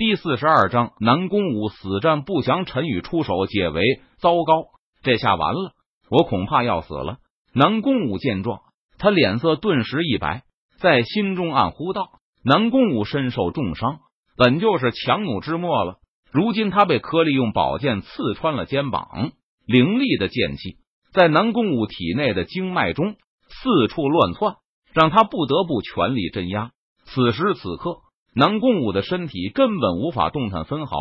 第四十二章，南宫武死战不降，陈宇出手解围。糟糕，这下完了，我恐怕要死了。南宫武见状，他脸色顿时一白，在心中暗呼道：“南宫武身受重伤，本就是强弩之末了。如今他被柯利用宝剑刺穿了肩膀，凌厉的剑气在南宫武体内的经脉中四处乱窜，让他不得不全力镇压。此时此刻。”南宫武的身体根本无法动弹分毫，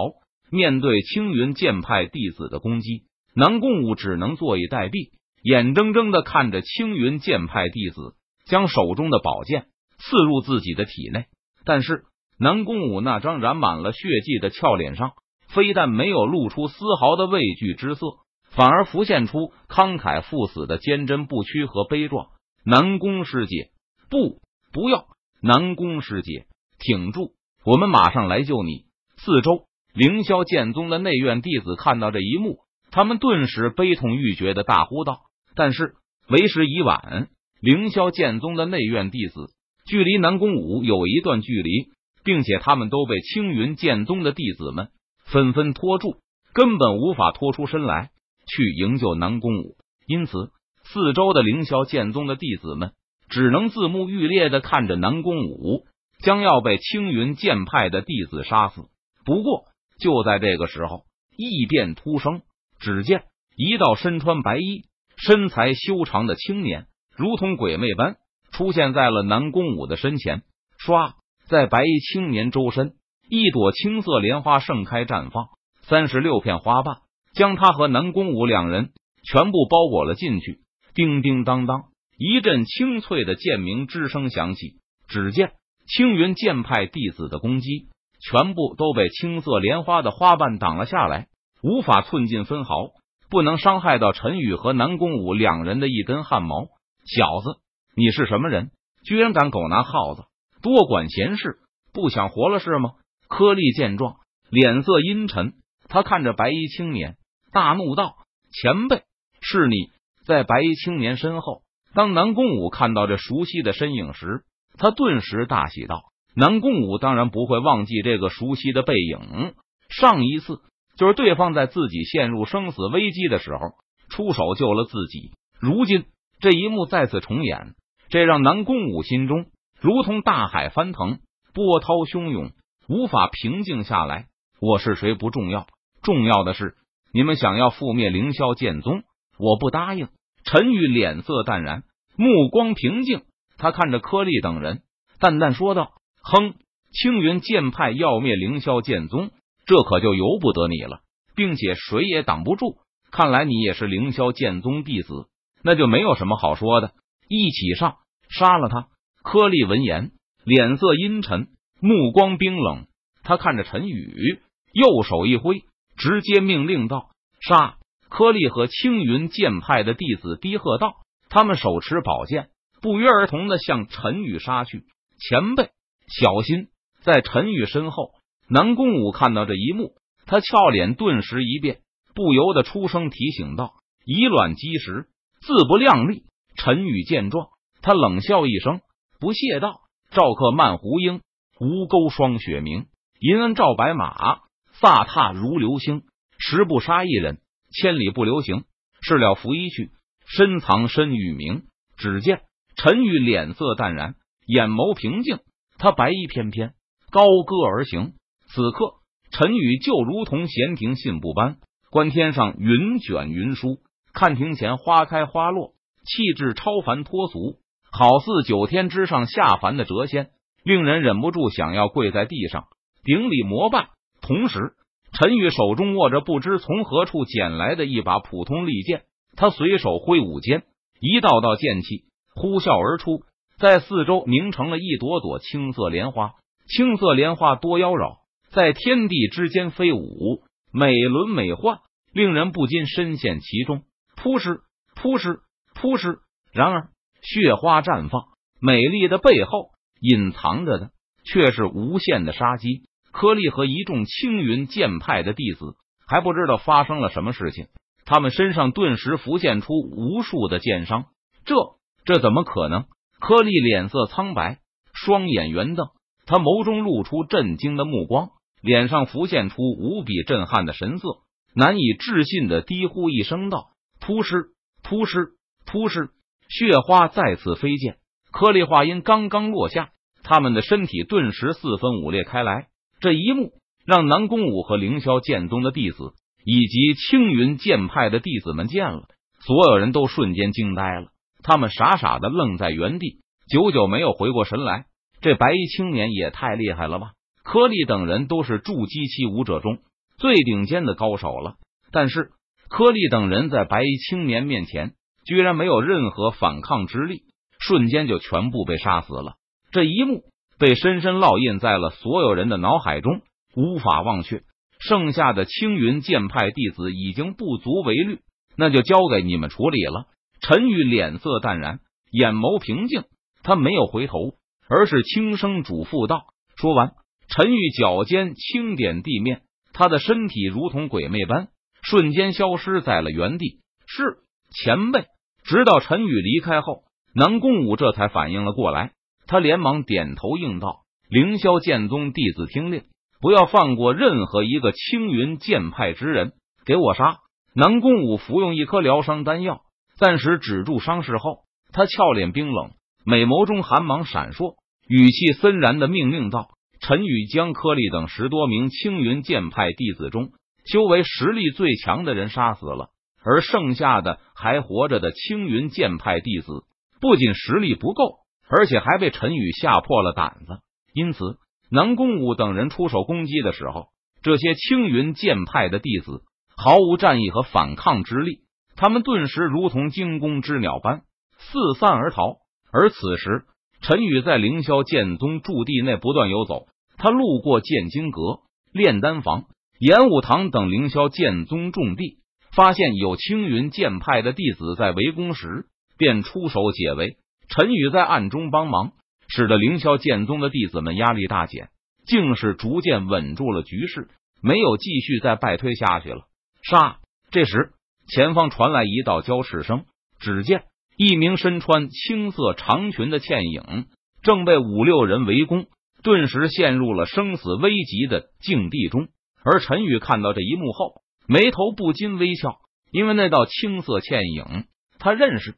面对青云剑派弟子的攻击，南宫武只能坐以待毙，眼睁睁的看着青云剑派弟子将手中的宝剑刺入自己的体内。但是，南宫武那张染满了血迹的俏脸上，非但没有露出丝毫的畏惧之色，反而浮现出慷慨赴死的坚贞不屈和悲壮。南宫师姐，不，不要！南宫师姐。挺住！我们马上来救你。四周凌霄剑宗的内院弟子看到这一幕，他们顿时悲痛欲绝的大呼道：“但是为时已晚！”凌霄剑宗的内院弟子距离南宫武有一段距离，并且他们都被青云剑宗的弟子们纷纷拖住，根本无法拖出身来去营救南宫武。因此，四周的凌霄剑宗的弟子们只能自目欲裂的看着南宫武。将要被青云剑派的弟子杀死。不过，就在这个时候，异变突生。只见一道身穿白衣、身材修长的青年，如同鬼魅般出现在了南宫武的身前。唰，在白衣青年周身，一朵青色莲花盛开绽放，三十六片花瓣将他和南宫武两人全部包裹了进去。叮叮当当，一阵清脆的剑鸣之声响起。只见。青云剑派弟子的攻击全部都被青色莲花的花瓣挡了下来，无法寸进分毫，不能伤害到陈宇和南宫武两人的一根汗毛。小子，你是什么人？居然敢狗拿耗子，多管闲事，不想活了是吗？柯利见状，脸色阴沉，他看着白衣青年，大怒道：“前辈，是你！”在白衣青年身后，当南宫武看到这熟悉的身影时。他顿时大喜道：“南宫武当然不会忘记这个熟悉的背影。上一次就是对方在自己陷入生死危机的时候出手救了自己。如今这一幕再次重演，这让南宫武心中如同大海翻腾，波涛汹涌，无法平静下来。我是谁不重要，重要的是你们想要覆灭凌霄剑宗，我不答应。”陈宇脸色淡然，目光平静。他看着柯利等人，淡淡说道：“哼，青云剑派要灭凌霄剑宗，这可就由不得你了，并且谁也挡不住。看来你也是凌霄剑宗弟子，那就没有什么好说的。一起上，杀了他！”柯利闻言，脸色阴沉，目光冰冷。他看着陈宇，右手一挥，直接命令道：“杀！”柯利和青云剑派的弟子低喝道：“他们手持宝剑。”不约而同的向陈宇杀去，前辈小心！在陈宇身后，南宫武看到这一幕，他俏脸顿时一变，不由得出声提醒道：“以卵击石，自不量力。”陈宇见状，他冷笑一声，不屑道：“赵克慢胡鹰，吴钩霜雪明，银恩赵白马，飒沓如流星。十不杀一人，千里不留行。事了拂衣去，深藏身与名。”只见。陈宇脸色淡然，眼眸平静，他白衣翩翩，高歌而行。此刻，陈宇就如同闲庭信步般，观天上云卷云舒，看庭前花开花落，气质超凡脱俗，好似九天之上下凡的谪仙，令人忍不住想要跪在地上顶礼膜拜。同时，陈宇手中握着不知从何处捡来的一把普通利剑，他随手挥舞间，一道道剑气。呼啸而出，在四周凝成了一朵朵青色莲花。青色莲花多妖娆，在天地之间飞舞，美轮美奂，令人不禁深陷其中。扑哧扑哧扑哧！然而，血花绽放，美丽的背后隐藏着的却是无限的杀机。柯利和一众青云剑派的弟子还不知道发生了什么事情，他们身上顿时浮现出无数的剑伤。这。这怎么可能？柯利脸色苍白，双眼圆瞪，他眸中露出震惊的目光。脸上浮现出无比震撼的神色，难以置信的低呼一声道：“突尸，突尸，突尸！”血花再次飞溅，颗粒话音刚刚落下，他们的身体顿时四分五裂开来。这一幕让南宫武和凌霄剑宗的弟子以及青云剑派的弟子们见了，所有人都瞬间惊呆了，他们傻傻的愣在原地，久久没有回过神来。这白衣青年也太厉害了吧！柯利等人都是筑基期武者中最顶尖的高手了，但是柯利等人在白衣青年面前居然没有任何反抗之力，瞬间就全部被杀死了。这一幕被深深烙印在了所有人的脑海中，无法忘却。剩下的青云剑派弟子已经不足为虑，那就交给你们处理了。陈宇脸色淡然，眼眸平静，他没有回头。而是轻声嘱咐道。说完，陈玉脚尖轻点地面，他的身体如同鬼魅般瞬间消失在了原地。是前辈。直到陈宇离开后，南宫武这才反应了过来，他连忙点头应道：“凌霄剑宗弟子听令，不要放过任何一个青云剑派之人，给我杀！”南宫武服用一颗疗伤丹药，暂时止住伤势后，他俏脸冰冷。美眸中寒芒闪烁，语气森然的命令道：“陈宇将柯利等十多名青云剑派弟子中修为实力最强的人杀死了，而剩下的还活着的青云剑派弟子不仅实力不够，而且还被陈宇吓破了胆子。因此，南宫武等人出手攻击的时候，这些青云剑派的弟子毫无战意和反抗之力，他们顿时如同惊弓之鸟般四散而逃。”而此时，陈宇在凌霄剑宗驻地内不断游走。他路过剑经阁、炼丹房、演武堂等凌霄剑宗重地，发现有青云剑派的弟子在围攻时，便出手解围。陈宇在暗中帮忙，使得凌霄剑宗的弟子们压力大减，竟是逐渐稳住了局势，没有继续再败退下去了。杀！这时，前方传来一道交斥声，只见。一名身穿青色长裙的倩影正被五六人围攻，顿时陷入了生死危急的境地中。而陈宇看到这一幕后，眉头不禁微笑，因为那道青色倩影他认识，